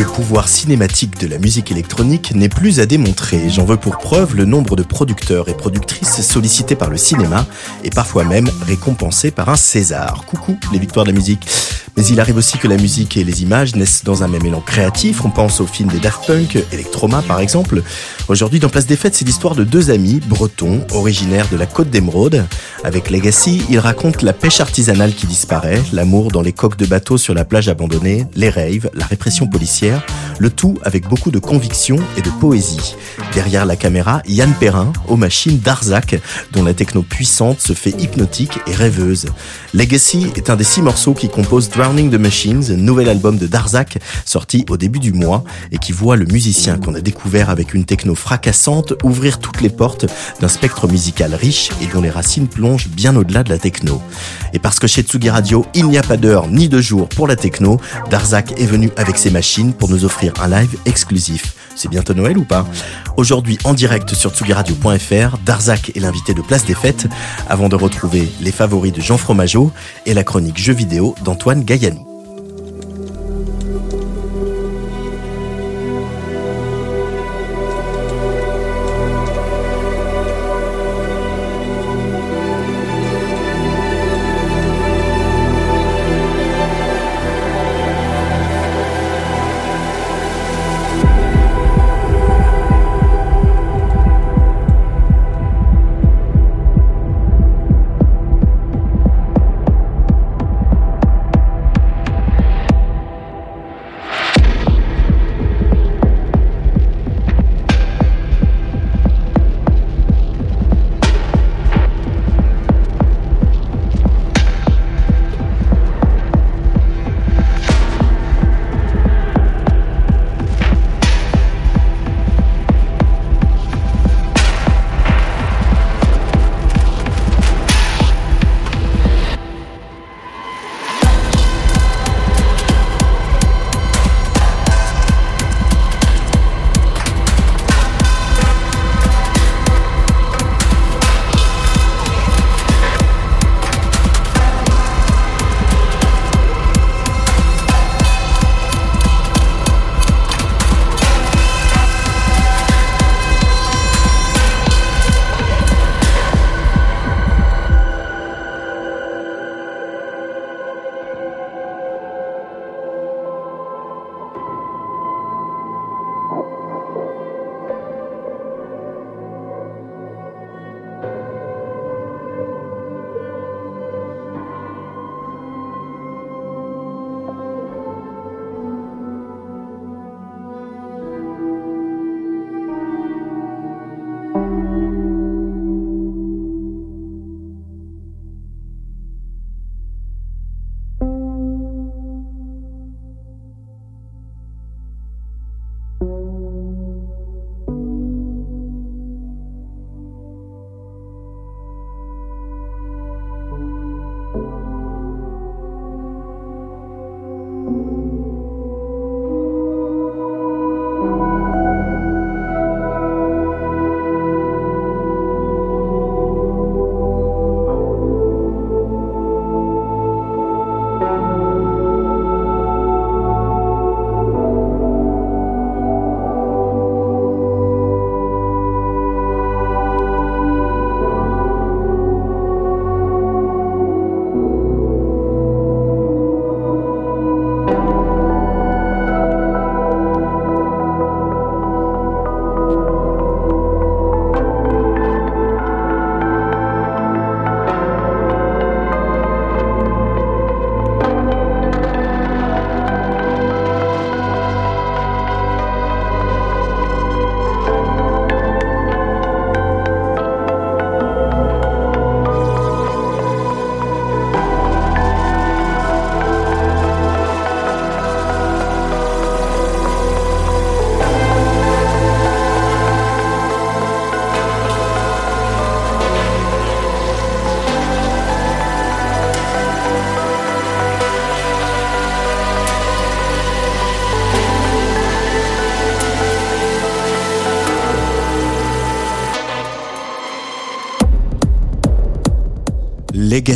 Le pouvoir cinématique de la musique électronique n'est plus à démontrer. J'en veux pour preuve le nombre de producteurs et productrices sollicités par le cinéma et parfois même récompensés par un César. Coucou les victoires de la musique. Mais il arrive aussi que la musique et les images naissent dans un même élan créatif. On pense au film des Daft Punk, Electroma par exemple. Aujourd'hui, dans Place des Fêtes, c'est l'histoire de deux amis bretons, originaires de la côte d'Emeraude. Avec Legacy, ils racontent la pêche artisanale qui disparaît, l'amour dans les coques de bateaux sur la plage abandonnée, les rêves, la répression policière, le tout avec beaucoup de conviction et de poésie. Derrière la caméra, Yann Perrin, aux machines d'Arzac, dont la techno puissante se fait hypnotique et rêveuse. Legacy est un des six morceaux qui composent Drowning the Machines, nouvel album de Darzac sorti au début du mois et qui voit le musicien qu'on a découvert avec une techno fracassante ouvrir toutes les portes d'un spectre musical riche et dont les racines plongent bien au-delà de la techno. Et parce que chez Tsugi Radio, il n'y a pas d'heure ni de jour pour la techno, Darzac est venu avec ses machines pour nous offrir un live exclusif. C'est bientôt Noël ou pas Aujourd'hui en direct sur tsugiradio.fr, Darzac est l'invité de Place des Fêtes avant de retrouver les favoris de Jean Fromageau et la chronique jeux vidéo d'Antoine Gaillanou.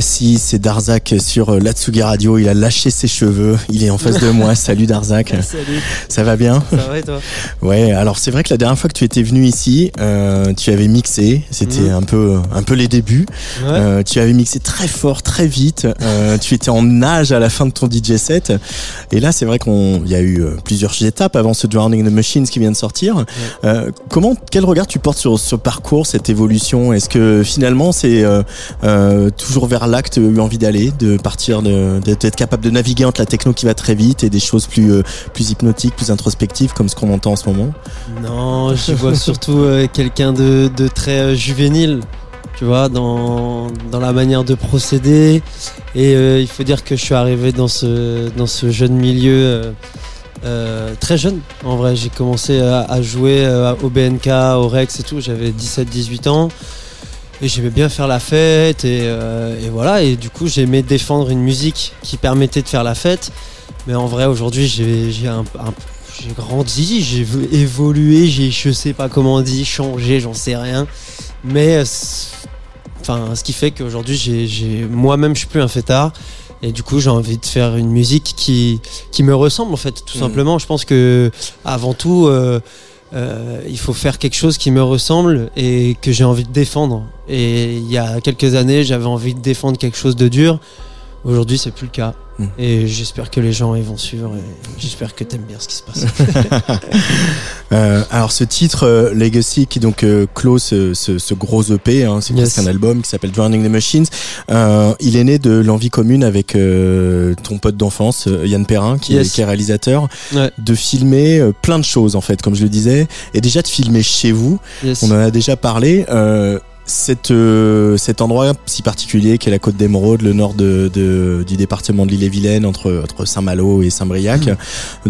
Legacy, c'est Darzak sur euh, Latsugi Radio. Il a lâché ses cheveux. Il est en face de moi. Salut Darzak. Salut, Ça va bien? Ça va et toi? Ouais. Alors c'est vrai que la dernière fois que tu étais venu ici, euh, tu avais mixé. C'était Mhm. un peu, un peu les débuts. Ouais. Euh, tu avais mixé très fort, très vite. Euh, tu étais en nage à la fin de ton DJ set. Et là, c'est vrai qu'on, il y a eu euh, plusieurs étapes avant ce Drowning the Machines qui vient de sortir. Euh, comment, quel regard tu portes sur ce parcours, cette évolution? Est-ce que finalement, c'est toujours vers là que tu as eu envie d'aller, de partir, de- d'être capable de naviguer entre la techno qui va très vite et des choses plus, euh, plus hypnotiques, plus introspectives, comme ce qu'on entend en ce moment Non, je vois surtout euh, quelqu'un de, de très euh, juvénile, tu vois, dans, dans la manière de procéder. Et euh, il faut dire que je suis arrivé dans ce, dans ce jeune milieu euh, euh, très jeune. En vrai, j'ai commencé à, à jouer au BNK, au Rex et tout. J'avais 17-18 ans. Et j'aimais bien faire la fête et, euh, et voilà. Et du coup j'aimais défendre une musique qui permettait de faire la fête. Mais en vrai aujourd'hui j'ai j'ai un, un- j'ai grandi j'ai évolué j'ai je sais pas comment on dit changé j'en sais rien. Mais euh, enfin ce qui fait qu'aujourd'hui j'ai moi-même je suis plus un fêtard. Et du coup j'ai envie de faire une musique qui qui me ressemble en fait tout Mhm. simplement. Je pense que avant tout euh, euh, il faut faire quelque chose qui me ressemble et que j'ai envie de défendre. Et il y a quelques années, j'avais envie de défendre quelque chose de dur. Aujourd'hui, c'est plus le cas. Mm. Et j'espère que les gens ils vont suivre. Et j'espère que t'aimes bien ce qui se passe. Euh, alors ce titre euh, Legacy qui donc euh, clôt ce, ce, ce gros EP, hein, c'est Yes. un album qui s'appelle Drowning the Machines. Euh, il est né de l'envie commune avec ton pote d'enfance Yann Perrin qui, Yes. est, qui est réalisateur, Ouais. de filmer plein de choses en fait, comme je le disais, et déjà de filmer chez vous. Yes. On en a déjà parlé. Euh, cette, euh, cet endroit si particulier qui est la côte d'Émeraude, le nord de, de- du département de l'île-et-Vilaine, entre, entre Saint-Malo et Saint-Briac, Mm.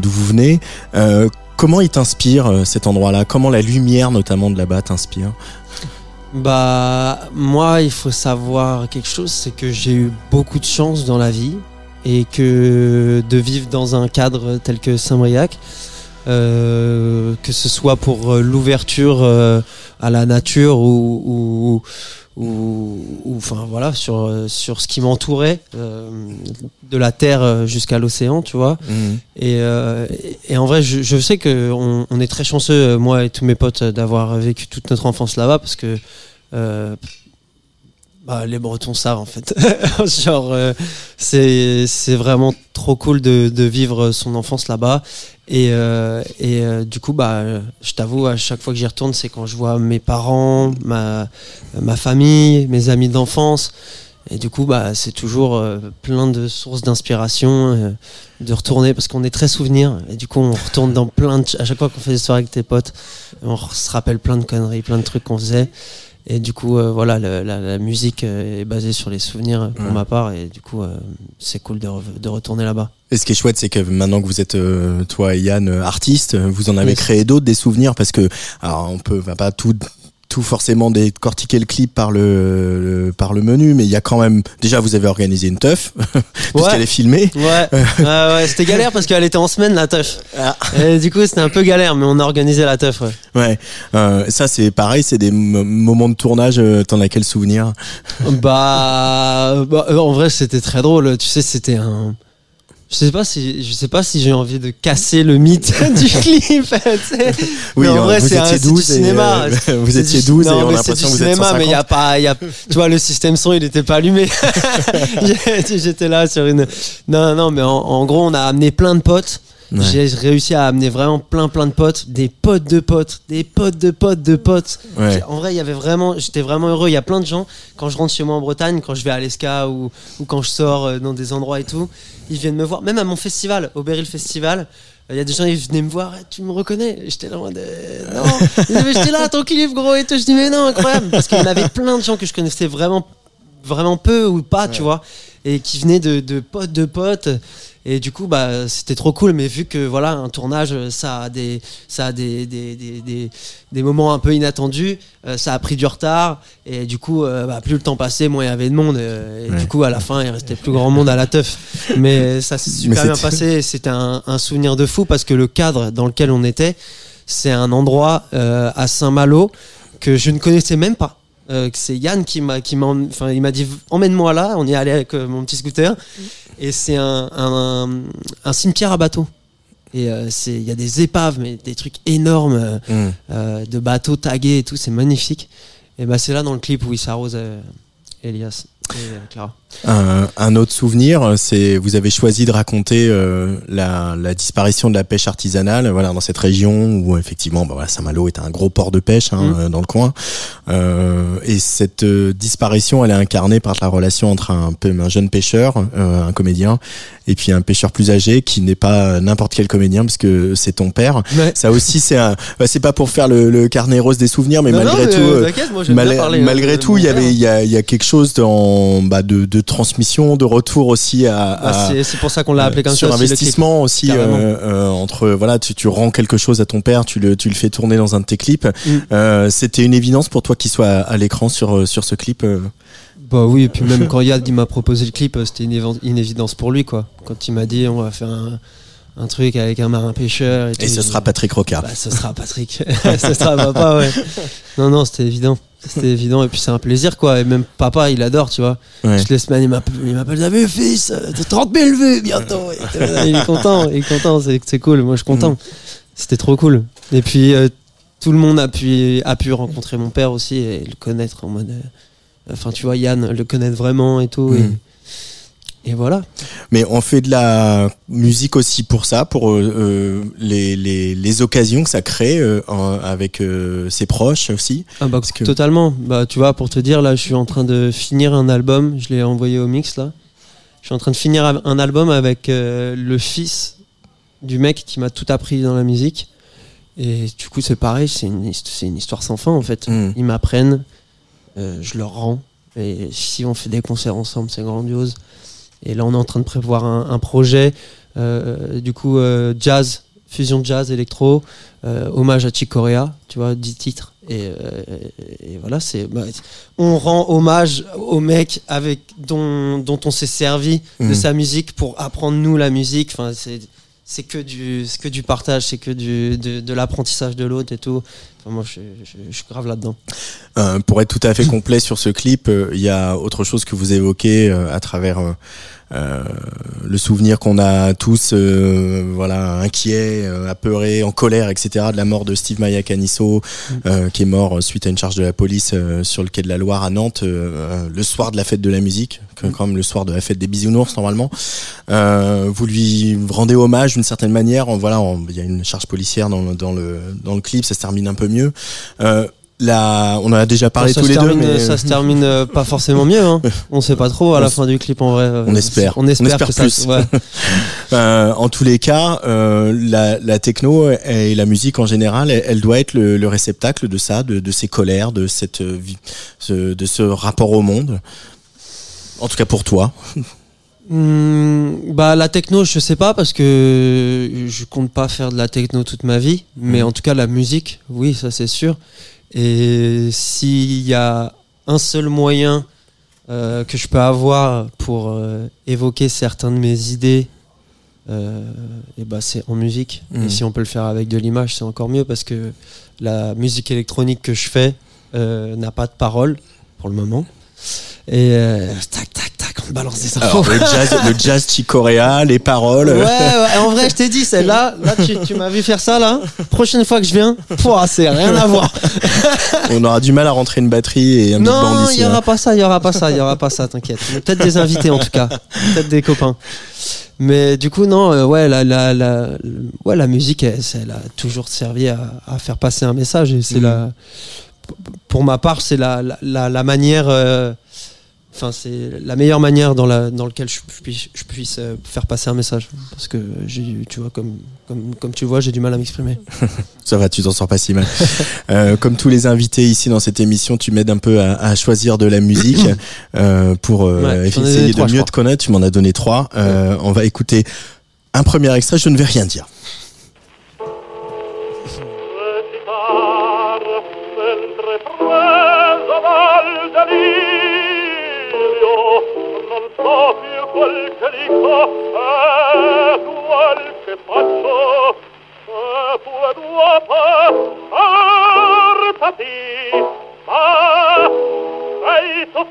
d'où vous venez. Euh, comment il t'inspire euh, cet endroit-là? Comment la lumière notamment de là-bas t'inspire? Bah, moi, il faut savoir quelque chose, c'est que j'ai eu beaucoup de chance dans la vie et que de vivre dans un cadre tel que Saint-Briac, euh, que ce soit pour euh, l'ouverture euh, à la nature ou, ou, ou, ou- enfin voilà sur euh, sur ce qui m'entourait euh, de la terre jusqu'à l'océan, tu vois. Et, euh, et- et en vrai, je, je sais que on, on est très chanceux, moi et tous mes potes, d'avoir vécu toute notre enfance là-bas parce que euh, bah, les Bretons savent en fait. Genre, euh, c'est c'est vraiment trop cool de, de vivre son enfance là-bas. Et, euh, et euh, du coup, bah, je t'avoue, à chaque fois que j'y retourne, c'est quand je vois mes parents, ma, ma famille, mes amis d'enfance. Et du coup, bah, c'est toujours euh, plein de sources d'inspiration euh, de retourner parce qu'on est très souvenirs. Et du coup, on retourne dans plein de. À chaque fois qu'on fait des soirées avec tes potes, on se rappelle plein de conneries, plein de trucs qu'on faisait. Et du coup, euh, voilà, le- la, la musique euh, est basée sur les souvenirs euh, pour Ouais. ma part. Et du coup, euh, c'est cool de, re- de retourner là-bas. Et ce qui est chouette, c'est que maintenant que vous êtes euh, toi et Yann euh, artistes, euh, vous en avez créé d'autres, des souvenirs, parce que alors on peut va pas tout tout forcément décortiquer le clip par le, le- par le menu, mais il y a quand même déjà vous avez organisé une teuf puisqu'elle est filmée. Ouais, ouais, ouais, c'était galère parce qu'elle était en semaine la teuf. Ah. Et du coup, c'était un peu galère, mais on a organisé la teuf. Ouais. Ouais, euh, ça c'est pareil, c'est des moments de tournage. euh, T'en as quel souvenir? Bah, bah, en vrai, c'était très drôle. Tu sais, c'était un. Je sais pas si je sais pas si j'ai envie de casser le mythe du clip. sais. mais en euh, vrai, c'est un- du 12 et, cinéma. euh, vous étiez du- 12 et on a l'impression que vous êtes cinéma, mais il y a 150. pas, il y a, tu vois, le système son, il était pas allumé. J'étais là sur une. Non, non, mais en, en gros, on a amené plein de potes. Ouais. J'ai réussi à amener vraiment plein, plein de potes, des potes de potes, des potes de potes de potes. Ouais. En vrai, il y avait vraiment, j'étais vraiment heureux. Il y a plein de gens quand je rentre chez moi en Bretagne, quand je vais à l'Esca ou, ou quand je sors euh, dans des endroits et tout, ils viennent me voir. Même à mon festival, au Beryl Festival, euh, il y a des gens ils venaient me voir. Eh, Tu me reconnais? J'étais là mode euh, non. J'étais là, ton clip gros et tout. Je dis mais non, incroyable. Parce qu'il y en avait plein de gens que je connaissais vraiment, vraiment peu ou pas, tu vois, et qui venaient de, de potes de potes. Et du coup, bah, c'était trop cool. Mais vu que voilà, un tournage, ça a des, ça a des, des, des, des, des moments un peu inattendus. euh, ça a pris du retard. Et du coup, euh, bah, plus le temps passait, moins il y avait de monde. euh, et Ouais. du coup, à la fin, il restait plus grand monde à la teuf. Mais ça s'est Mais super bien passé. C'était un, un souvenir de fou parce que le cadre dans lequel on était, c'est un endroit euh, à Saint-Malo que je ne connaissais même pas. euh, c'est Yann qui m'a qui m'a enfin il m'a dit emmène-moi là on y est allé avec euh, mon petit scooter et c'est un, un, un cimetière à bateaux. Et euh, c'est il y a des épaves mais des trucs énormes euh, Mm. euh, de bateaux tagués et tout c'est magnifique. Et bah c'est là dans le clip où il s'arrose euh, Elias Clara Un, un autre souvenir, c'est vous avez choisi de raconter euh, la, la disparition de la pêche artisanale, voilà, dans cette région où effectivement, bah voilà, Saint-Malo est un gros port de pêche hein, Mm. dans le coin, Euh, et cette euh, disparition, elle est incarnée par la relation entre un, un jeune pêcheur, euh, un comédien, et puis un pêcheur plus âgé qui n'est pas n'importe quel comédien parce que c'est ton père. Ouais. Ça aussi, c'est un, bah, c'est pas pour faire le, le carnet rose des souvenirs, mais Non, non, malgré mais, tout. euh, euh, moi, j'aime Mal- bien parler, hein, malgré tout, il y avait, il y a, y a quelque chose dans, bah, de, de transmission, de retour aussi à, à- c'est c'est pour ça qu'on l'a appelé comme sur ça investissement aussi euh, euh, entre voilà, tu, tu rends quelque chose à ton père, tu le, tu le fais tourner dans un de tes clips. Mm. Euh, C'était une évidence pour toi qu'il soit à, à l'écran sur sur ce clip. Bah oui, et puis même quand Yad m'a proposé le clip, c'était une, une évidence pour lui quoi. Quand il m'a dit on va faire un, un truc avec un marin pêcheur et, Et tout, ce sera Patrick Rocard. Bah, ce sera Patrick. ce sera papa, ouais. Non, non, c'était évident. C'était évident. Et puis c'est un plaisir, quoi. Et même papa, il adore, tu vois. Ouais. Toutes les semaines, il m'appelle, il m'appelle, t'as vu, fils, t'as 30 000 vues bientôt. Il est content, il est content, c'est, c'est cool. Moi, je suis content. C'était trop cool. Et puis, euh, tout le monde a pu, a pu rencontrer mon père aussi et le connaître en mode. euh, Enfin, tu vois, Yann, le connaître vraiment et tout. Mm. Et, et voilà. Mais on fait de la musique aussi pour ça, pour euh, euh, les, les, les occasions que ça crée euh, avec euh, ses proches aussi. Ah bah Parce que- totalement. Bah tu vois, pour te dire, là, je suis en train de finir un album. Je l'ai envoyé au mix là. Je suis en train de finir un album avec le fils du mec qui m'a tout appris dans la musique. Et du coup, c'est pareil. C'est une, une histoire sans fin en fait. Mm. Ils m'apprennent, je leur rends. Et si on fait des concerts ensemble, c'est grandiose. Et là, on est en train de prévoir un, un projet, euh, du coup, euh, jazz, fusion jazz, électro, euh, hommage à Chick Corea, tu vois, 10 titres. Et, et voilà, c'est, bah, on rend hommage au mec avec dont, dont on s'est servi de Mhm. sa musique pour apprendre nous la musique. Enfin, c'est, c'est que du, que du partage, c'est que du, de, l'apprentissage de l'autre et tout. Enfin, moi, je, je- je suis grave là-dedans. Euh, pour être tout à fait complet sur ce clip, euh, il y a autre chose que vous évoquez euh, à travers le souvenir qu'on a tous, voilà, inquiets, euh, apeurés, en colère, etc., de la mort de Steve Maya Canisso, qui est mort suite à une charge de la police sur le quai de la Loire à Nantes, le soir de la fête de la musique, que- quand même le soir de la fête des bisounours normalement. Vous lui rendez hommage d'une certaine manière. En- Voilà, il y a une charge policière dans, le- dans le dans le clip, ça se termine un peu mieux. Euh, On en a déjà parlé ça tous les deux, termine, mais Ça se termine euh, pas forcément mieux. Hein. On sait pas trop à On la fin du clip en vrai. euh, on espère. On espère, On espère que plus. ça. Ouais. Euh, en tous les cas, euh, la, la techno et la musique en général, elle, elle doit être le, le réceptacle de ça, de, de ces colères, de cette euh, vie- ce- de ce rapport au monde. En tout cas pour toi. Hmm, bah la techno, je sais pas parce que je compte pas faire de la techno toute ma vie, mais Mhm. en tout cas la musique, oui, ça c'est sûr. Et s'il y a un seul moyen euh, que je peux avoir pour euh, évoquer certains de mes idées, euh, et bah c'est en musique. Et si on peut le faire avec de l'image, c'est encore mieux parce que la musique électronique que je fais n'a pas de parole pour le moment. Et tac tac tac, on te balance des infos. Alors, le jazz, le jazz chicoréa, les paroles. Ouais, ouais, en vrai, je t'ai dit, celle-là, là, tu, tu m'as vu faire ça, là. Prochaine fois que je viens, c'est rien à voir. On aura du mal à rentrer une batterie et un Non, il ici. y hein. aura pas ça, il y aura pas ça, il y aura pas ça, t'inquiète. Peut-être des invités, en tout cas. Peut-être des copains. Mais du coup, non, euh, ouais, la, la, la, le- ouais, la musique, elle, a toujours servi à, à faire passer un message. Et c'est la, pour ma part, c'est la manière, euh, enfin, c'est la meilleure manière dans, la, dans laquelle je, puisse, je puisse euh, faire passer un message. Parce que, j'ai, tu vois, comme, comme, comme tu vois, j'ai du mal à m'exprimer. Ça va, tu t'en sors pas si mal. Euh, comme tous les invités ici dans cette émission, tu m'aides un peu à, à choisir de la musique euh, pour euh, Ouais, essayer de trois, mieux te connaître. Tu m'en as donné trois. Euh, On va écouter un premier extrait. Je ne vais rien dire. non so più quel che dico e quel che faccio e tua dopo portati ma sei tu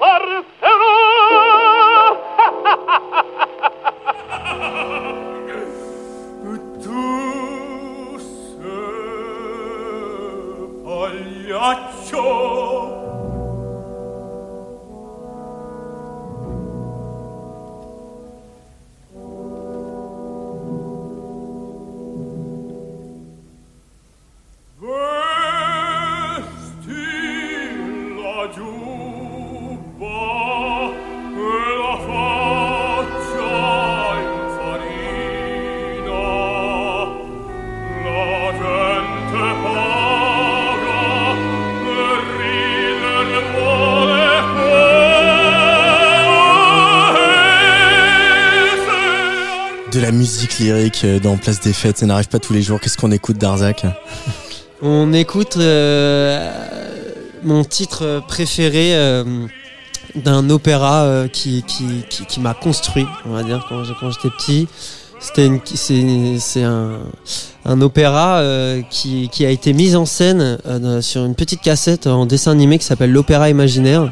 euh, dans Place des Fêtes, ça n'arrive pas tous les jours. Qu'est-ce qu'on écoute d'Arzac On écoute euh, mon titre préféré euh, d'un opéra qui, qui, qui, m'a construit, on va dire, quand j'étais petit. C'est un, un opéra qui, qui a été mis en scène sur une petite cassette en dessin animé qui s'appelle l'Opéra Imaginaire.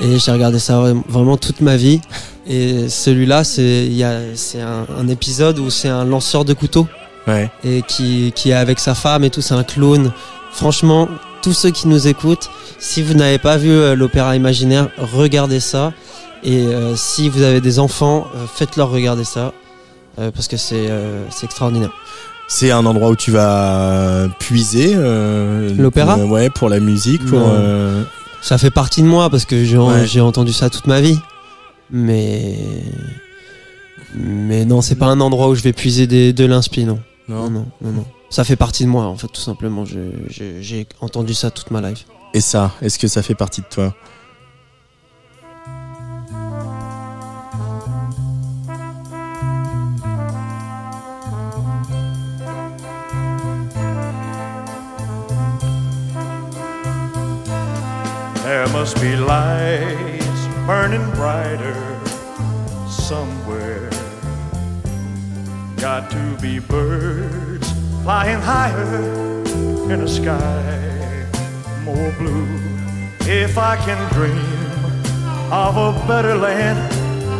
Et j'ai regardé ça vra- vraiment toute ma vie. Et celui-là, c'est il y a- c'est un, un épisode où c'est un lanceur de couteau Ouais. et qui, qui est avec sa femme et tout, c'est un clown. Franchement, tous ceux qui nous écoutent, si vous n'avez pas vu euh, l'opéra imaginaire, regardez ça. Et euh, si vous avez des enfants, euh, faites-leur regarder ça. euh, parce que c'est euh, c'est extraordinaire. C'est un endroit où tu vas puiser euh, L'opéra Ouais, pour la musique. Pour, euh, Ça fait partie de moi parce que j'ai Ouais. j'ai entendu ça toute ma vie. Mais. Mais non, c'est pas un endroit où je vais puiser des, de l'inspi, non. Non, non, non, non. Ça fait partie de moi, en fait, tout simplement. J'ai entendu ça toute ma life. Et ça, est-ce que ça fait partie de toi? There must be lights burning brighter somewhere. Got to be birds flying higher in a sky more blue. If I can dream of a better land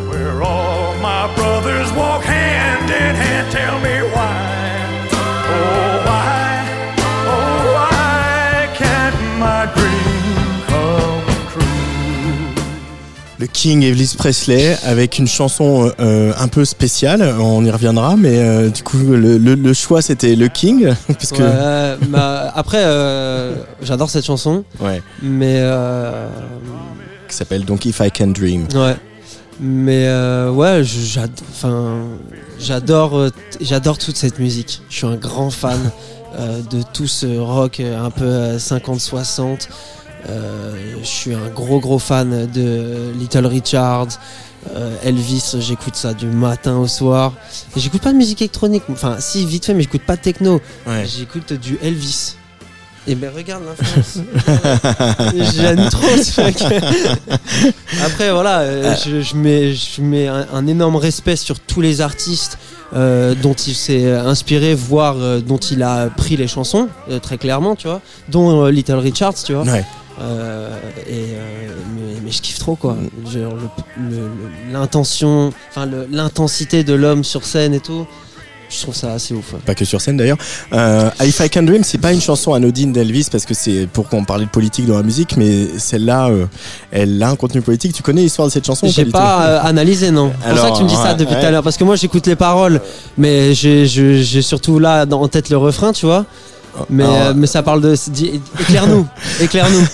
where all my brothers walk hand in hand, tell me why. Le King Elvis Presley avec une chanson euh, un peu spéciale, on y reviendra, mais euh, du coup le, le- le choix c'était le King parce que Ouais, bah, après, euh, j'adore cette chanson, ouais, mais qui s'appelle donc If I Can Dream. ouais, mais ouais, j'adore, j'adore toute cette musique. Je suis un grand fan de tout ce rock un peu euh, 50-60. Euh, je suis un gros gros fan de Little Richard. euh, Elvis, j'écoute ça du matin au soir. J'écoute pas de musique électronique. Enfin, si, vite fait, mais j'écoute pas de techno. Ouais. J'écoute du Elvis. Et ben regarde l'influence. J'aime trop ce mec. Après voilà, euh, je, je mets, je mets un, un énorme respect sur tous les artistes euh, dont il s'est inspiré, voire euh, dont il a pris les chansons, euh, très clairement, tu vois, dont euh, Little Richards, tu vois. Ouais. Euh, et euh, mais, mais je kiffe trop quoi. L'intention, enfin l'intensité de l'homme sur scène et tout. Je trouve ça assez ouf. ouais. Pas que sur scène d'ailleurs. Euh, If I Can Dream, c'est pas une chanson anodine d'Elvis parce que c'est pour qu'on parlait de politique dans la musique, mais celle-là, euh, elle a un contenu politique. Tu connais l'histoire de cette chanson ou J'ai pas euh, analysé, non. C'est pour ça que tu me dis ça depuis tout ouais. à l'heure. Parce que moi, j'écoute les paroles, mais j'ai je- surtout là en tête le refrain, tu vois. Mais, Alors, euh, mais ça parle de. Éclaire-nous, éclaire-nous.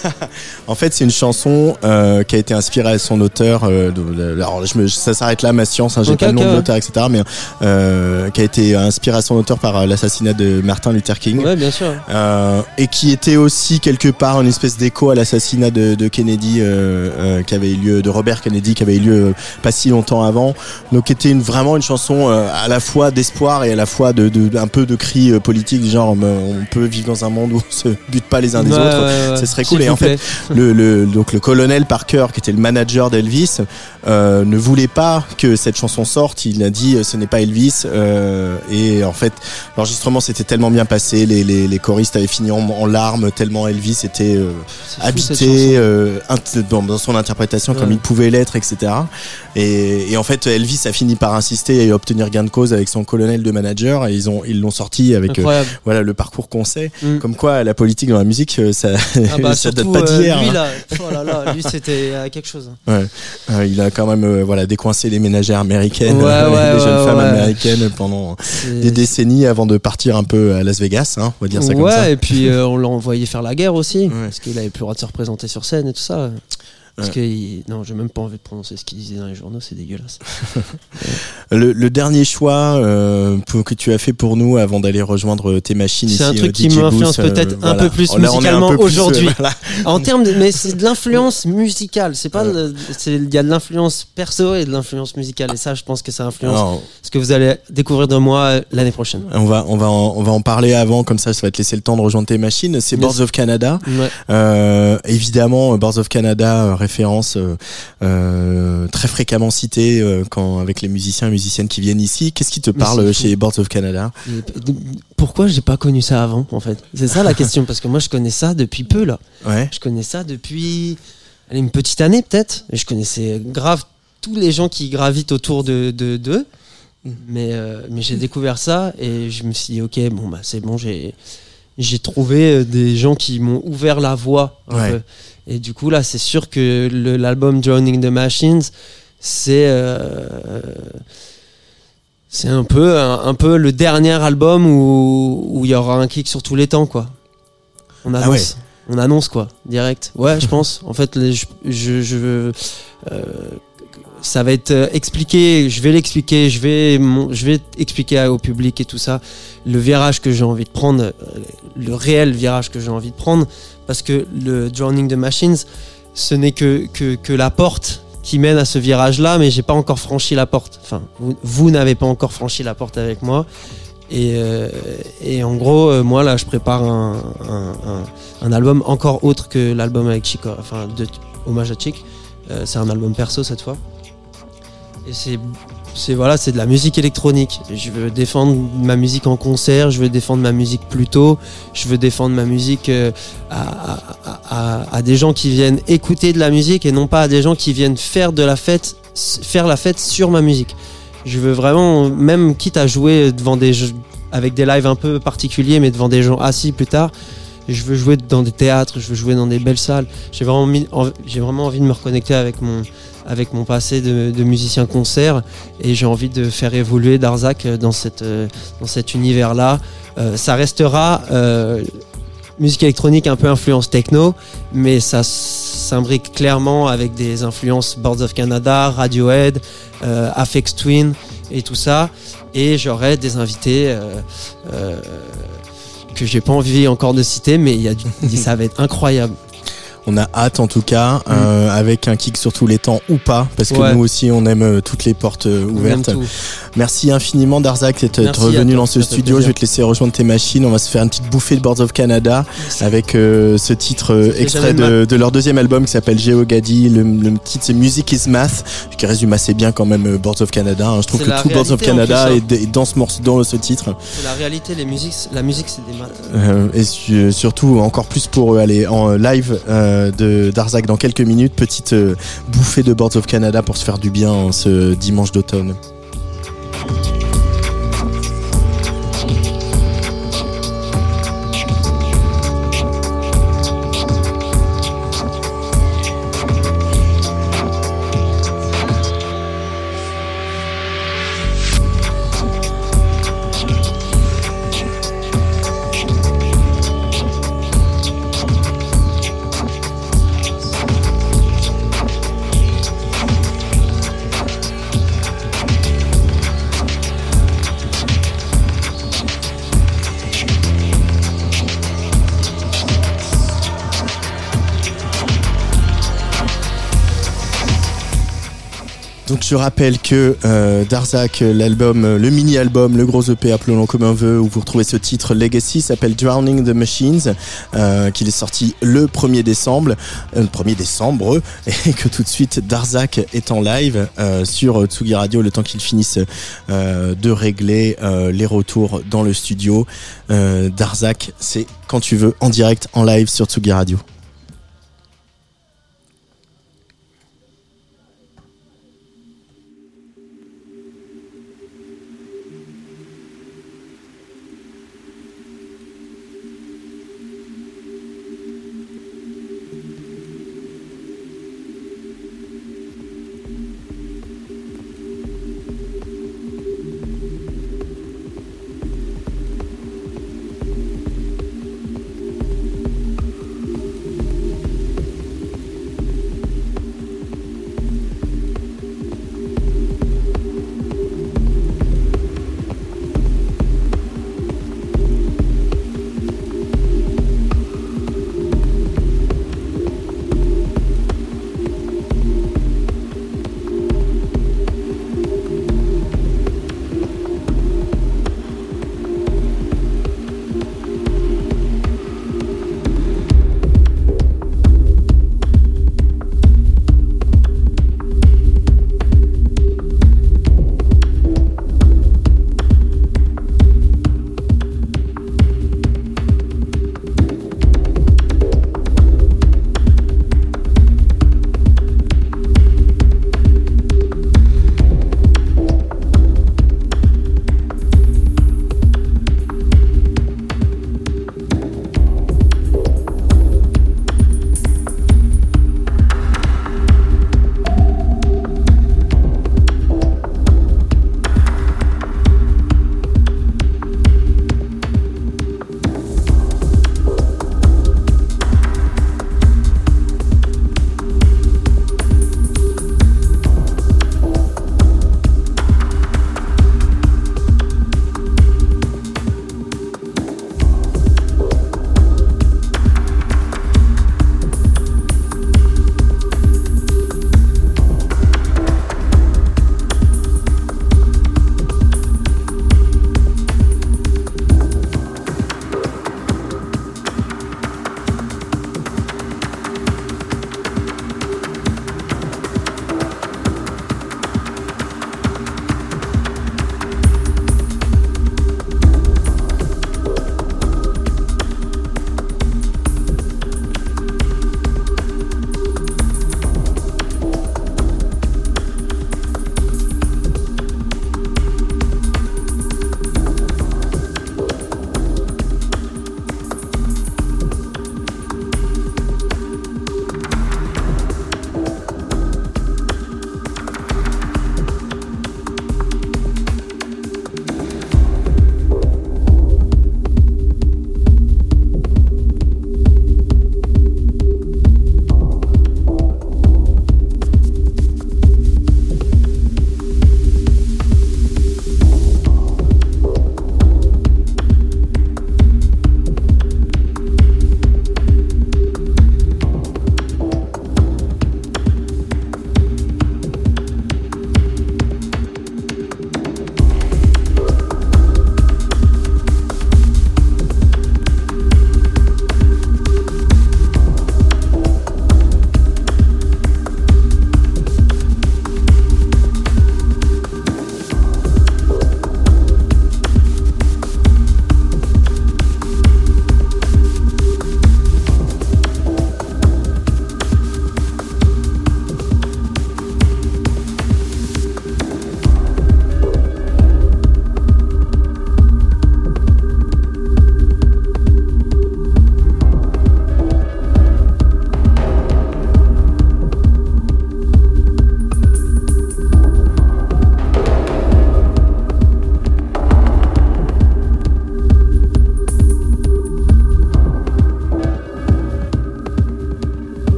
En fait, c'est une chanson euh, qui a été inspirée à son auteur. euh, de- alors, je me, ça s'arrête là, ma science. Hein, J'ai pas le nom de ouais. l'auteur, etc. Mais euh, qui a été inspirée à son auteur par euh, l'assassinat de Martin Luther King. Ouais, bien sûr. Euh, et qui était aussi quelque part une espèce d'écho à l'assassinat de, de Kennedy euh, euh, qui avait eu lieu de Robert Kennedy qui avait eu lieu pas si longtemps avant donc était une, vraiment une chanson euh, à la fois d'espoir et à la fois de, de- un peu de cri politique genre euh, on peut vivre dans un monde où on se bute pas les uns des Ouais, autres ouais, ce serait cool et en fait le, le- donc le colonel Parker, qui était le manager d'Elvis, euh, ne voulait pas que cette chanson sorte. Il a dit euh, ce n'est pas Elvis. euh, et en fait, l'enregistrement s'était tellement bien passé, les, les, les choristes avaient fini en, en larmes tellement Elvis était euh, habité euh, dans, dans son interprétation comme il pouvait l'être, etc. Et, et en fait, Elvis a fini par insister et obtenir gain de cause avec son colonel de manager. Et ils ont ils l'ont sorti avec euh, voilà le parcours qu'on sait. Mm. Comme quoi, la politique dans la musique, euh, ça, Ah bah, ça date surtout, pas euh, d'hier. lui hein. là, oh là là, lui c'était euh, quelque chose. Ouais. Euh, il a quand même euh, voilà décoincé les ménagères américaines, Ouais, euh, ouais, les jeunes femmes américaines pendant des décennies avant de partir un peu à Las Vegas, hein, on va dire ça comme ça. et puis on l'a envoyé faire la guerre aussi, parce qu'il avait plus le droit de se représenter sur scène et tout ça. Parce que il- non, j'ai même pas envie de prononcer ce qu'il disait dans les journaux, c'est dégueulasse. Le, le dernier choix euh, pour- que tu as fait pour nous avant d'aller rejoindre tes machines C'est un truc euh, qui m'influence euh, peut-être un peu plus Là, musicalement euh, aujourd'hui. voilà. En termes de, mais c'est de l'influence musicale, c'est pas, il y a de l'influence perso et de l'influence musicale, et ça, je pense que ça influence Alors, ce que vous allez découvrir de moi euh, l'année prochaine. on va on va en, on va en parler avant comme ça ça va te laisser le temps de rejoindre tes machines. C'est. Boards of Canada. Ouais. Euh, évidemment, Boards of Canada, euh, référence euh, euh, très fréquemment citée euh, quand avec les musiciens et musiciennes qui viennent ici. Qu'est-ce qui te parle chez Boards of Canada? Pourquoi j'ai pas connu ça avant, en fait? C'est ça la question, parce que moi je connais ça depuis peu là. Ouais. Je connais ça depuis allez, une petite année peut-être. Je connaissais grave tous les gens qui gravitent autour de de- d'eux. Mais, euh, mais j'ai découvert ça et je me suis dit, ok, bon, bah, c'est bon, j'ai, j'ai trouvé des gens qui m'ont ouvert la voie. Ouais. Et du coup, là, c'est sûr que l'album Drowning the Machines, c'est. euh, c'est un peu, un, un peu le dernier album où où il y aura un kick sur tous les temps, quoi. On annonce. Ah ouais. On annonce, quoi, direct. Ouais, je pense. En fait, les- je, je, je- euh, ça va être euh, expliqué, je vais l'expliquer, je vais, mon- je vais expliquer au public et tout ça, le virage que j'ai envie de prendre, le réel virage que j'ai envie de prendre, parce que le Drowning the Machines, ce n'est que, que, la porte qui mène à ce virage-là, mais j'ai pas encore franchi la porte. Enfin, vous, n'avez pas encore franchi la porte avec moi. Et, euh, en gros, euh, moi là, je prépare un, un, album encore autre que l'album avec Chico, enfin, de hommage à Chic. Euh, c'est un album perso cette fois. Et c'est c'est de la musique électronique. Je veux défendre ma musique en concert, je veux défendre ma musique plus tôt, je veux défendre ma musique euh, à, des gens qui viennent écouter de la musique et non pas à des gens qui viennent faire de la fête, faire la fête sur ma musique. Je veux vraiment, même quitte à jouer devant des avec des lives un peu particuliers, mais devant des gens assis plus tard. Je veux jouer dans des théâtres, je veux jouer dans des belles salles. J'ai vraiment envie de me reconnecter avec mon, avec mon passé de, musicien concert et j'ai envie de faire évoluer Darzac dans, cette, euh, dans cet univers-là. Euh, ça restera euh, musique électronique un peu influence techno, mais ça s'imbrique clairement avec des influences Boards of Canada, Radiohead, euh, Afex Twin et tout ça. Et j'aurai des invités que j'ai pas envie encore de citer, mais ça va être incroyable. On a hâte en tout cas, euh, avec un kick sur tous les temps ou pas, parce que Mm. Ouais. nous aussi on aime euh, toutes les portes euh, ouvertes. Merci infiniment Darzak d'être revenu dans ce studio. Je vais te laisser rejoindre tes machines. On va se faire une petite bouffée de Boards of Canada avec euh, ce titre extrait de, de leur deuxième album qui s'appelle Geogadi. Le, le titre c'est Music is Math, qui résume assez bien quand même Boards of Canada. hein. Je trouve que tout Boards of Canada est, hein. est dans ce morceau, dans ce titre. C'est la réalité, les musiques, la musique c'est des maths. Euh, et su- surtout encore plus pour aller en live euh, de Darzak dans quelques minutes. Petite euh, bouffée de Boards of Canada pour se faire du bien en ce dimanche d'automne. Je rappelle que euh, Darzak, l'album, euh, le mini-album, le gros EP appelons-le comme on veut, où vous retrouvez ce titre Legacy, s'appelle Drowning the Machines, euh, qu'il est sorti le 1er décembre, euh, le 1er décembre, et que tout de suite Darzak est en live euh, sur Tsugi Radio le temps qu'il finisse euh, de régler euh, les retours dans le studio. Euh, Darzak, c'est quand tu veux en direct, en live sur Tsugi Radio.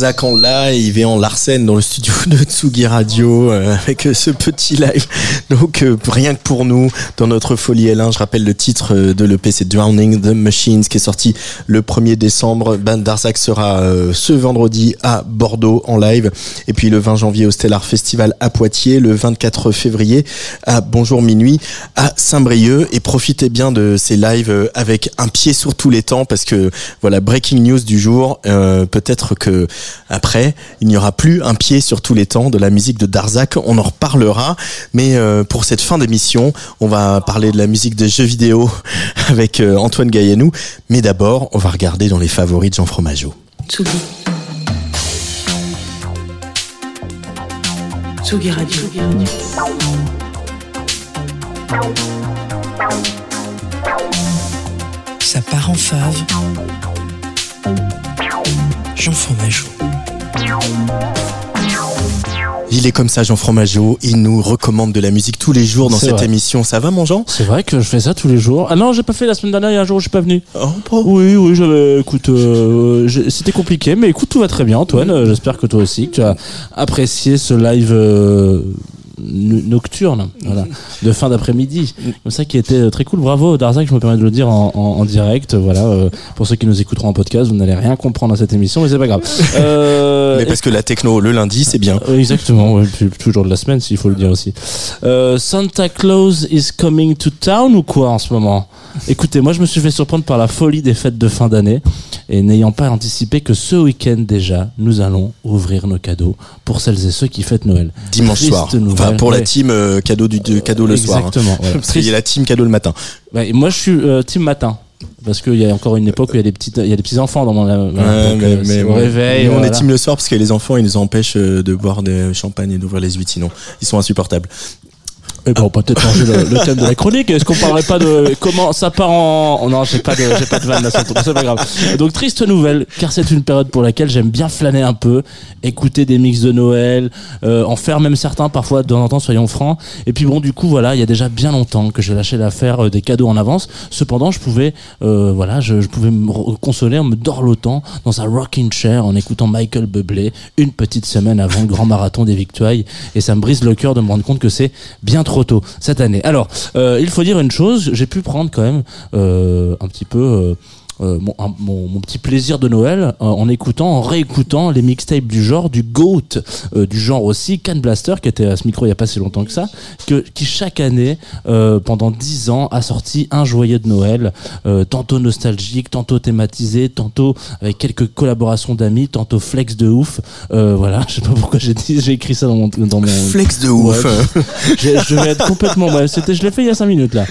Darzac en live et en Larsen dans le studio de Tsugi Radio euh, avec euh, ce petit live. Donc euh, rien que pour nous dans notre folie L1, je rappelle le titre de l'EP c'est Drowning the Machines qui est sorti le 1er décembre. Ben Darzac sera ce vendredi à Bordeaux en live et puis le 20 janvier au Stellar Festival à Poitiers, le 24 février à Bonjour Minuit à Saint-Brieuc et profitez bien de ces lives avec un pied sur tous les temps parce que voilà breaking news du jour peut-être que après, il n'y aura plus un pied sur tous les temps de la musique de Darzac. On en reparlera. Mais euh, pour cette fin d'émission, on va parler de la musique de jeux vidéo avec euh, Antoine Gaillanou. Mais d'abord, on va regarder dans les favoris de Jean Fromageau. Tsugi. Tsugi Radio. Ça part en fave. Jean Fromageau. Il est comme ça, Jean Fromageau. Il nous recommande de la musique tous les jours dans cette émission. Ça va, mon Jean? C'est vrai que je fais ça tous les jours. Ah non, j'ai pas fait la semaine dernière. Il y a un jour où je suis pas venu. Oh, oui, oui, j'avais. Écoute, euh, c'était compliqué, mais écoute, tout va très bien, Antoine. J'espère que toi aussi, que tu as apprécié ce live. Euh, nocturne, voilà, de fin d'après-midi. Comme ça qui était euh, très cool. Bravo Darzac, je me permets de le dire en, direct. Voilà, euh, pour ceux qui nous écouteront en podcast, vous n'allez rien comprendre à cette émission, mais c'est pas grave. Euh, mais parce que la techno le lundi, c'est bien. exactement, toujours de la semaine, s'il faut le dire aussi. Santa Claus is coming to town ou quoi en ce moment? Écoutez, moi je me suis fait surprendre par la folie des fêtes de fin d'année et n'ayant pas anticipé que ce week-end déjà, nous allons ouvrir nos cadeaux pour celles et ceux qui fêtent Noël. Dimanche soir. Enfin, pour la team euh, cadeau du cadeau le soir. Hein. Exactement. Parce qu'il y a la team cadeau le matin. moi je suis euh, team matin parce qu'il y a encore une époque où il y a des petites il y a des petits enfants dans mon euh, mais, réveil on est team le soir parce que les enfants ils nous empêchent de boire des champagne et d'ouvrir les huit sinon ils sont insupportables eh ben, on peut peut-être changer le, thème de la chronique. Est-ce qu'on parlerait pas de comment ça part en Non, j'ai pas de j'ai pas de vanne là, c'est pas grave. Donc triste nouvelle, car c'est une période pour laquelle j'aime bien flâner un peu, écouter des mix de Noël, euh, en faire même certains parfois de temps en temps, soyons francs. Et puis bon, du coup voilà, il y a déjà bien longtemps que j'ai lâché l'affaire euh, des cadeaux en avance. Cependant, je pouvais euh, voilà, je, je, pouvais me consoler en me dorlotant dans un rocking chair en écoutant Michael Bublé une petite semaine avant le grand marathon des Victoires et ça me brise le cœur de me rendre compte que c'est bien trop tôt cette année. Alors, euh, il faut dire une chose, j'ai pu prendre quand même euh, un petit peu euh, mon, mon, petit plaisir de Noël euh, en écoutant, en réécoutant les mixtapes du genre, du GOAT, euh, du genre aussi, Can Blaster, qui était à ce micro il n'y a pas si longtemps que ça, que, qui chaque année, pendant dix ans, a sorti un joyeux de Noël, tantôt nostalgique, tantôt thématisé, tantôt avec quelques collaborations d'amis, tantôt flex de ouf. voilà, je sais pas pourquoi j'ai dit, j'ai écrit ça dans mon, dans mon flex de ouf. je vais être complètement, bah, c'était, je l'ai fait il y a cinq minutes là.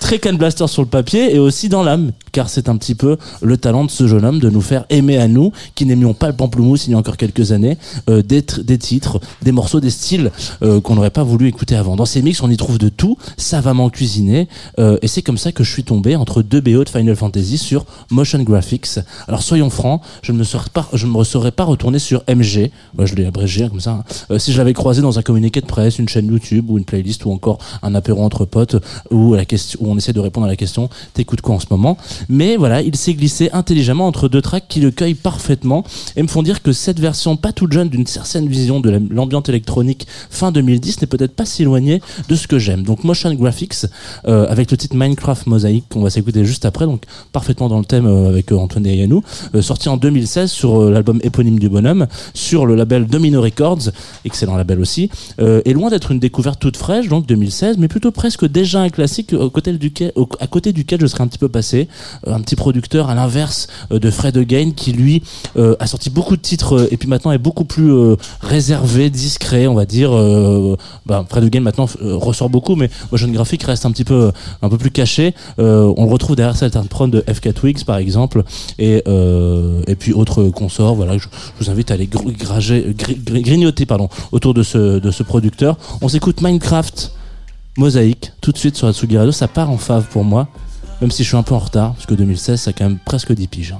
très Can Blaster sur le papier et aussi dans l'âme, car c'est un petit peu le talent de ce jeune homme de nous faire aimer à nous, qui n'aimions pas le pamplemousse il y a encore quelques années, euh, des, titres, des morceaux, des styles euh, qu'on n'aurait pas voulu écouter avant. Dans ces mix, on y trouve de tout, savamment cuisiné, euh, et c'est comme ça que je suis tombé entre deux BO de Final Fantasy sur Motion Graphics. Alors soyons francs, je ne me serais pas, je me serais pas retourné sur MG, moi je l'ai abrégé comme ça, hein. si je l'avais croisé dans un communiqué de presse, une chaîne YouTube ou une playlist ou encore un apéro entre potes où, la question, où on essaie de répondre à la question t'écoutes quoi en ce moment? Mais voilà, il s'est glissé intelligemment entre deux tracks qui le cueillent parfaitement et me font dire que cette version pas toute jeune d'une certaine vision de l'ambiance électronique fin 2010 n'est peut-être pas si éloignée de ce que j'aime. Donc Motion Graphics euh, avec le titre Minecraft Mosaic qu'on va s'écouter juste après, donc parfaitement dans le thème euh, avec euh, Antoine Yanou, sorti en 2016 sur l'album éponyme du bonhomme, sur le label Domino Records, excellent label aussi, et loin d'être une découverte toute fraîche, donc 2016, mais plutôt presque déjà un classique au côté à côté duquel je serais un petit peu passé, un petit producteur à l'inverse euh, de Fred Again qui lui euh, a sorti beaucoup de titres euh, et puis maintenant est beaucoup plus réservé, discret, on va dire. Bah, Fred Again maintenant ressort beaucoup, mais motion graphique reste un petit peu un peu plus caché. on le retrouve derrière certains prod de FK Twigs par exemple et puis autres consorts. Voilà, je, vous invite à aller grignoter pardon autour de ce de ce producteur. On s'écoute Minecraft. Mosaïque, tout de suite sur la Tsugi ça part en fave pour moi. Même si je suis un peu en retard, parce que 2016, ça a quand même presque 10 piges.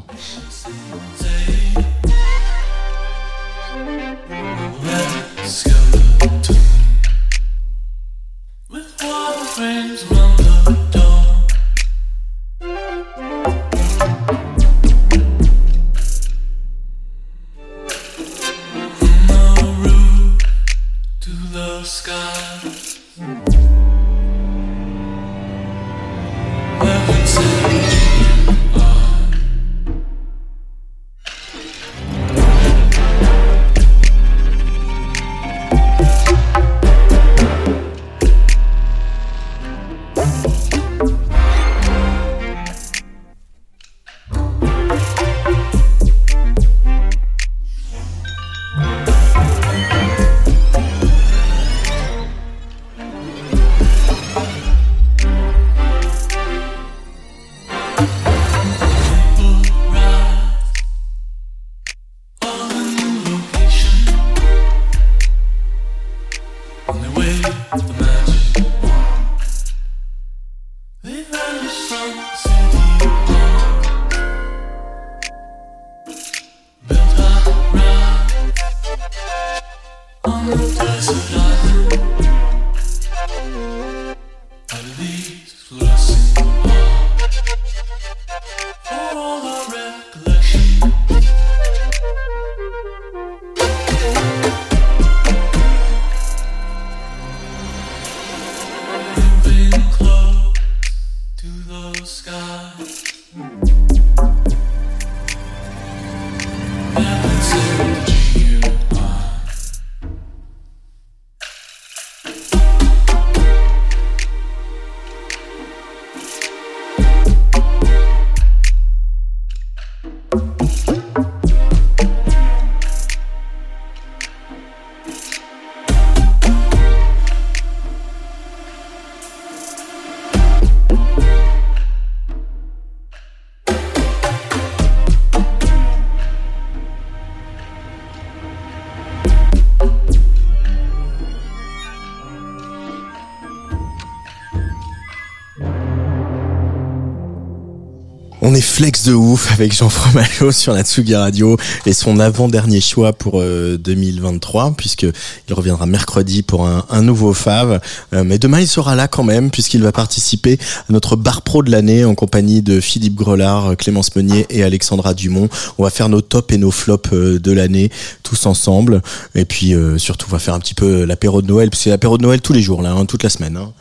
Flex de ouf avec Jean-François Malo sur la Tsugi Radio et son avant-dernier choix pour euh, 2023 puisque il reviendra mercredi pour un, nouveau Fave. Euh, mais demain il sera là quand même puisqu'il va participer à notre bar pro de l'année en compagnie de Philippe Grelard, Clémence Meunier et Alexandra Dumont. On va faire nos tops et nos flops euh, de l'année tous ensemble et puis euh, surtout on va faire un petit peu l'apéro de Noël parce que c'est l'apéro de Noël tous les jours là, hein, toute la semaine. Hein.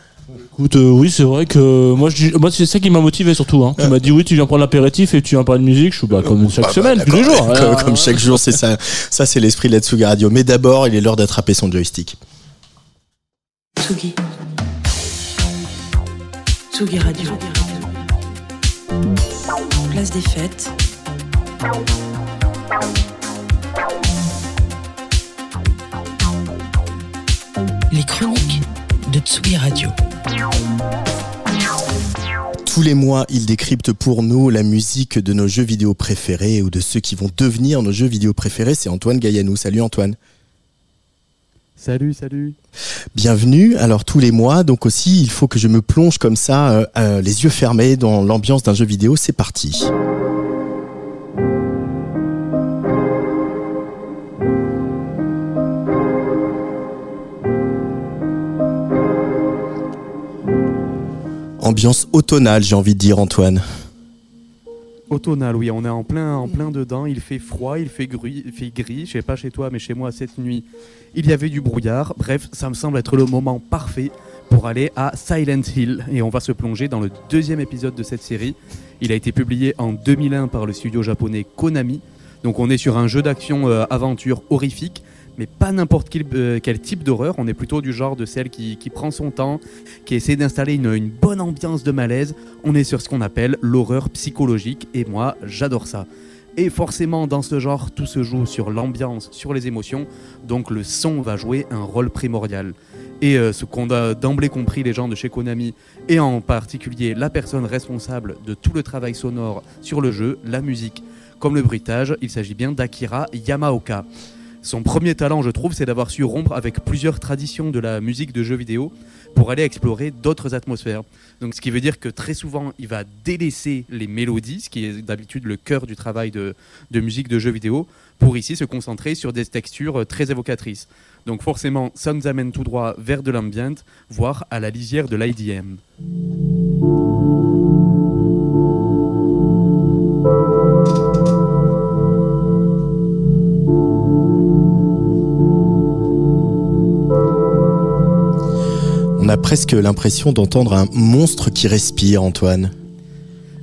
Écoute, euh, oui, c'est vrai que moi, je, dis- moi c'est ça qui m'a motivé surtout. Hein. Tu m'as dit oui, tu viens prendre l'apéritif et tu viens parler de musique. Je suis bah, comme chaque Bah, semaine, bah, tous les jours. Comme, Alors, comme chaque jour, c'est ça. Ça, c'est l'esprit de la Tsugi Radio. Mais d'abord, il est l'heure d'attraper son joystick. Tsugi. Tsugi Radio. Place des fêtes. Les chroniques de Tsugi Radio. Tous les mois, il décrypte pour nous la musique de nos jeux vidéo préférés ou de ceux qui vont devenir nos jeux vidéo préférés. C'est Antoine Gaillanou. Salut Antoine. Salut, salut. Bienvenue. Alors tous les mois, donc aussi, il faut que je me plonge comme ça, euh, euh, les yeux fermés, dans l'ambiance d'un jeu vidéo. C'est parti. Ambiance automnale, j'ai envie de dire, Antoine. Automnal, oui, on est en plein, en plein dedans. Il fait froid, il fait gris, il fait gris. Je sais pas chez toi, mais chez moi cette nuit, il y avait du brouillard. Bref, ça me semble être le moment parfait pour aller à Silent Hill. Et on va se plonger dans le deuxième épisode de cette série. Il a été publié en 2001 par le studio japonais Konami. Donc on est sur un jeu d'action euh, aventure horrifique, pas n'importe quel, euh, quel type d'horreur. On est plutôt du genre de celle qui, prend son temps, qui essaie d'installer une, une bonne ambiance de malaise. On est sur ce qu'on appelle l'horreur psychologique, et moi j'adore ça. Et forcément, dans ce genre, tout se joue sur l'ambiance, sur les émotions, donc le son va jouer un rôle primordial. Et euh, ce qu'on a d'emblée compris les gens de chez Konami, et en particulier la personne responsable de tout le travail sonore sur le jeu, la musique, comme le bruitage, il s'agit bien d'Akira Yamaoka. Son premier talent, je trouve, c'est d'avoir su rompre avec plusieurs traditions de la musique de jeux vidéo pour aller explorer d'autres atmosphères. Donc, ce qui veut dire que très souvent, il va délaisser les mélodies, ce qui est d'habitude le cœur du travail de, de musique de jeux vidéo, pour ici se concentrer sur des textures euh, très évocatrices. Donc, forcément, ça nous amène tout droit vers de l'ambient, voire à la lisière de l'IDM. Presque l'impression d'entendre un monstre qui respire, Antoine.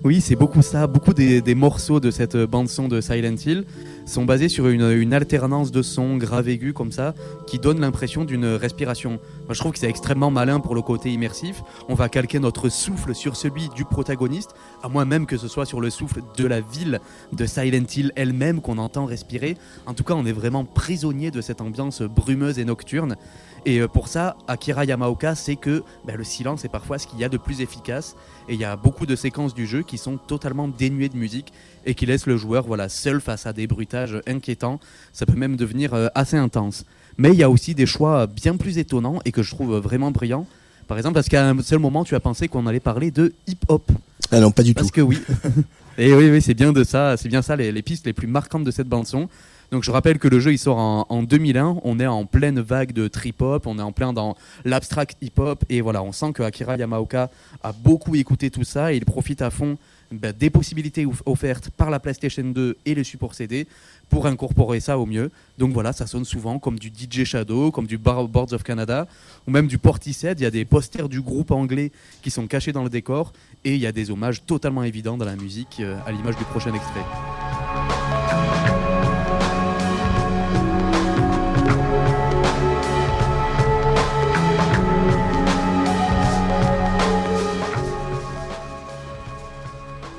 Oui, c'est beaucoup ça. Beaucoup des, morceaux de cette bande-son de Silent Hill sont basés sur une, alternance de sons grave aigus comme ça, qui donne l'impression d'une respiration. Moi, je trouve que c'est extrêmement malin pour le côté immersif. On va calquer notre souffle sur celui du protagoniste, à moins même que ce soit sur le souffle de la ville de Silent Hill elle-même qu'on entend respirer. En tout cas, on est vraiment prisonnier de cette ambiance brumeuse et nocturne. Et euh, pour ça, Akira Yamaoka sait que ben, le silence est parfois ce qu'il y a de plus efficace. Et il y a beaucoup de séquences du jeu qui sont totalement dénuées de musique et qui laissent le joueur voilà, seul face à des bruitages inquiétants. Ça peut même devenir euh, assez intense. Mais il y a aussi des choix bien plus étonnants et que je trouve vraiment brillants. Par exemple, parce qu'à un seul moment, tu as pensé qu'on allait parler de hip-hop. Ah non, pas du Parce tout. que oui. Et oui, oui c'est bien de ça, c'est bien ça les, les pistes les plus marquantes de cette bande son. Donc je rappelle que le jeu il sort en, en 2001, on est en pleine vague de trip hop, on est en plein dans l'abstract hip hop et voilà, on sent que Akira Yamaoka a beaucoup écouté tout ça et il profite à fond bah, des possibilités off- offertes par la PlayStation 2 et les supports CD pour incorporer ça au mieux. Donc voilà, ça sonne souvent comme du DJ Shadow, comme du Bar- Boards of Canada ou même du Portishead. Il y a des posters du groupe anglais qui sont cachés dans le décor et il y a des hommages totalement évidents dans la musique euh, à l'image du prochain extrait.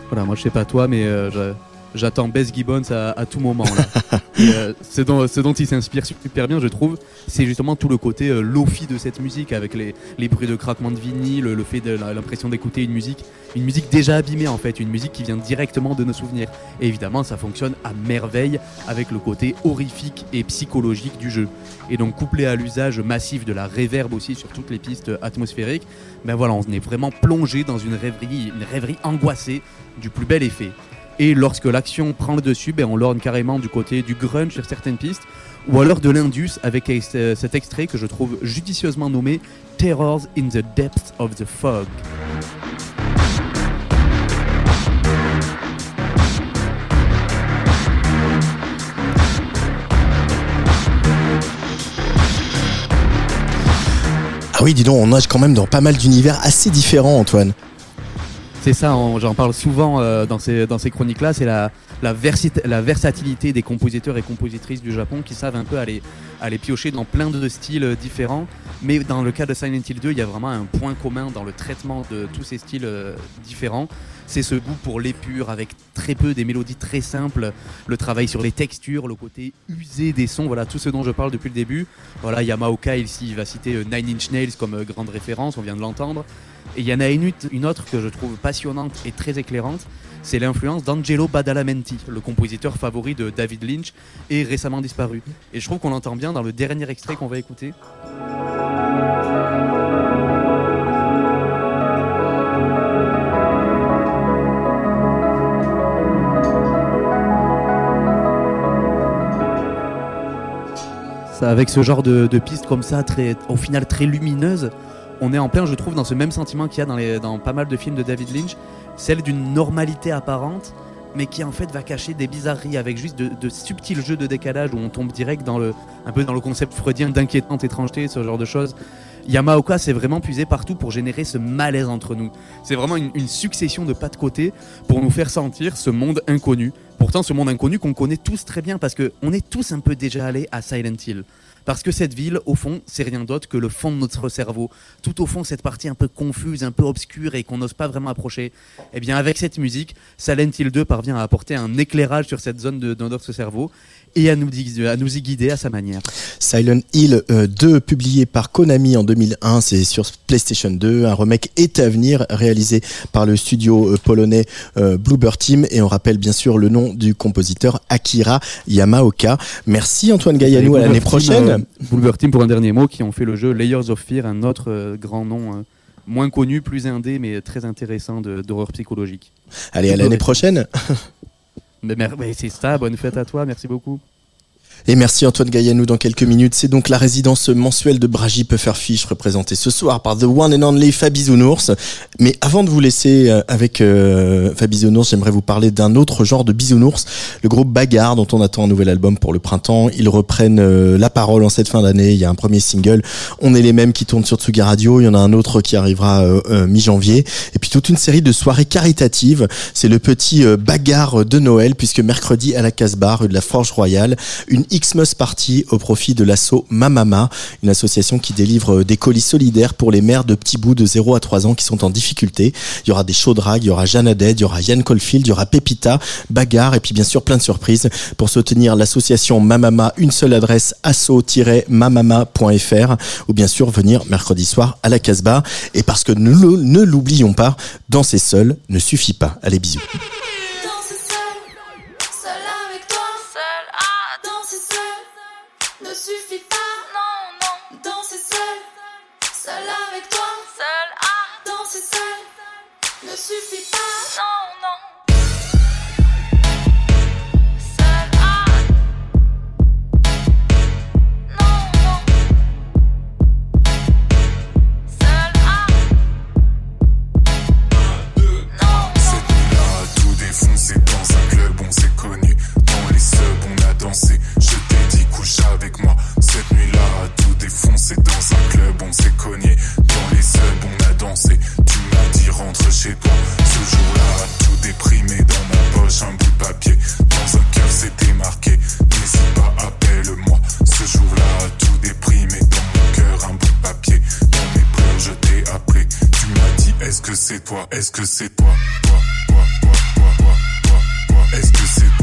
Voilà, moi je sais pas toi, mais euh, j'attends Bess Gibbons à, à tout moment. Là. Et, euh, ce, dont, ce dont il s'inspire super bien, je trouve, c'est justement tout le côté euh, lofi de cette musique, avec les, les bruits de craquement de vinyle, le fait de l'impression d'écouter une musique, une musique déjà abîmée en fait, une musique qui vient directement de nos souvenirs. Et évidemment, ça fonctionne à merveille avec le côté horrifique et psychologique du jeu. Et donc couplé à l'usage massif de la réverb aussi sur toutes les pistes atmosphériques, ben voilà, on est vraiment plongé dans une rêverie, une rêverie angoissée du plus bel effet. Et lorsque l'action prend le dessus, ben on lorne carrément du côté du grunge sur certaines pistes, ou alors de l'indus avec euh, cet extrait que je trouve judicieusement nommé Terrors in the Depths of the Fog. Ah oui, dis donc, on nage quand même dans pas mal d'univers assez différents, Antoine. C'est ça, j'en parle souvent euh, dans ces, chroniques-là, c'est la, versatilité des compositeurs et compositrices du Japon qui savent un peu aller, aller piocher dans plein de styles euh, différents. Mais dans le cas de Silent Hill 2, il y a vraiment un point commun dans le traitement de tous ces styles euh, différents. C'est ce goût pour l'épure avec très peu des mélodies très simples, le travail sur les textures, le côté usé des sons, voilà tout ce dont je parle depuis le début. Voilà, Yamaoka ici, il va citer Nine Inch Nails comme grande référence, on vient de l'entendre. Et il y en a une, ut- une autre que je trouve passionnante et très éclairante, c'est l'influence d'Angelo Badalamenti, le compositeur favori de David Lynch et récemment disparu. Et je trouve qu'on l'entend bien dans le dernier extrait qu'on va écouter. Avec ce genre de, de piste comme ça, très, au final très lumineuse, on est en plein, je trouve, dans ce même sentiment qu'il y a dans, pas mal de films de David Lynch, celle d'une normalité apparente, mais qui en fait va cacher des bizarreries avec juste de, subtils jeux de décalage où on tombe direct dans le, un peu dans le concept freudien d'inquiétante étrangeté, ce genre de choses. Yamaoka s'est vraiment puisé partout pour générer ce malaise entre nous. C'est vraiment une, une succession de pas de côté pour nous faire sentir ce monde inconnu. Pourtant, ce monde inconnu qu'on connaît tous très bien parce que on est tous un peu déjà allés à Silent Hill. Parce que cette ville, au fond, c'est rien d'autre que le fond de notre cerveau. Tout au fond, cette partie un peu confuse, un peu obscure et qu'on n'ose pas vraiment approcher. Eh bien, avec cette musique, Silent Hill 2 parvient à apporter un éclairage sur cette zone de, de notre cerveau et à nous, di- à nous y guider à sa manière. Silent Hill euh, 2, publié par Konami en 2001, c'est sur PlayStation 2. Un remake est à venir, réalisé par le studio euh, polonais euh, Bluebird Team. Et on rappelle bien sûr le nom du compositeur Akira Yamaoka. Merci Antoine Gaillanou, à l'année prochaine. euh, Bluebird Team, pour un dernier mot, qui ont fait le jeu Layers of Fear, un autre euh, grand nom, euh, moins connu, plus indé, mais très intéressant d'horreur psychologique. Allez, à l'année prochaine. Mais, mer- mais c'est ça, bonne fête à toi, merci beaucoup. Et merci Antoine Gaillanou dans quelques minutes. C'est donc la résidence mensuelle de Bragi Pufferfish représentée ce soir par The One and Only Fabi Zounours. Mais avant de vous laisser euh, avec euh, Fabi Zounours, j'aimerais vous parler d'un autre genre de bisounours, le groupe Bagarre dont on attend un nouvel album pour le printemps. Ils reprennent euh, la parole en cette fin d'année. Il y a un premier single, On est les mêmes qui tourne sur Tsugi Radio. Il y en a un autre qui arrivera euh, euh, mi-janvier. Et puis toute une série de soirées caritatives. C'est le petit euh, Bagarre de Noël puisque mercredi à la Casbah, rue de la Forge Royale, une Xmas Party au profit de l'asso Mamama, une association qui délivre des colis solidaires pour les mères de petits bouts de 0 à 3 ans qui sont en difficulté. Il y aura des show drag, il y aura Jeanne il y aura Yann Colfield, il y aura Pepita, Bagarre et puis bien sûr plein de surprises. Pour soutenir l'association Mamama, une seule adresse asso-mamama.fr ou bien sûr venir mercredi soir à la Casbah. Et parce que le- ne l'oublions pas, danser seul ne suffit pas. Allez bisous. Danser seul ne suffit pas. Non, non. Seul à. Non, non. Seul à. Non, Cette nuit-là, tout défoncé dans un club, on s'est connu. Dans les subs, on a dansé. Je t'ai dit, couche avec moi. Cette nuit-là, tout défoncé dans un club, on s'est cogné. Dans les subs, on a dansé. Rentre chez toi. Ce jour-là, tout déprimé dans ma poche, un bout de papier. Dans un cœur, c'était marqué. N'hésite pas, appelle-moi. Ce jour-là, tout déprimé dans mon cœur, un bout de papier. Dans mes pleurs, je t'ai appelé. Tu m'as dit, est-ce que c'est toi? Est-ce que c'est toi? Toi, toi, toi, toi, toi, toi, toi. Est-ce que c'est? Toi,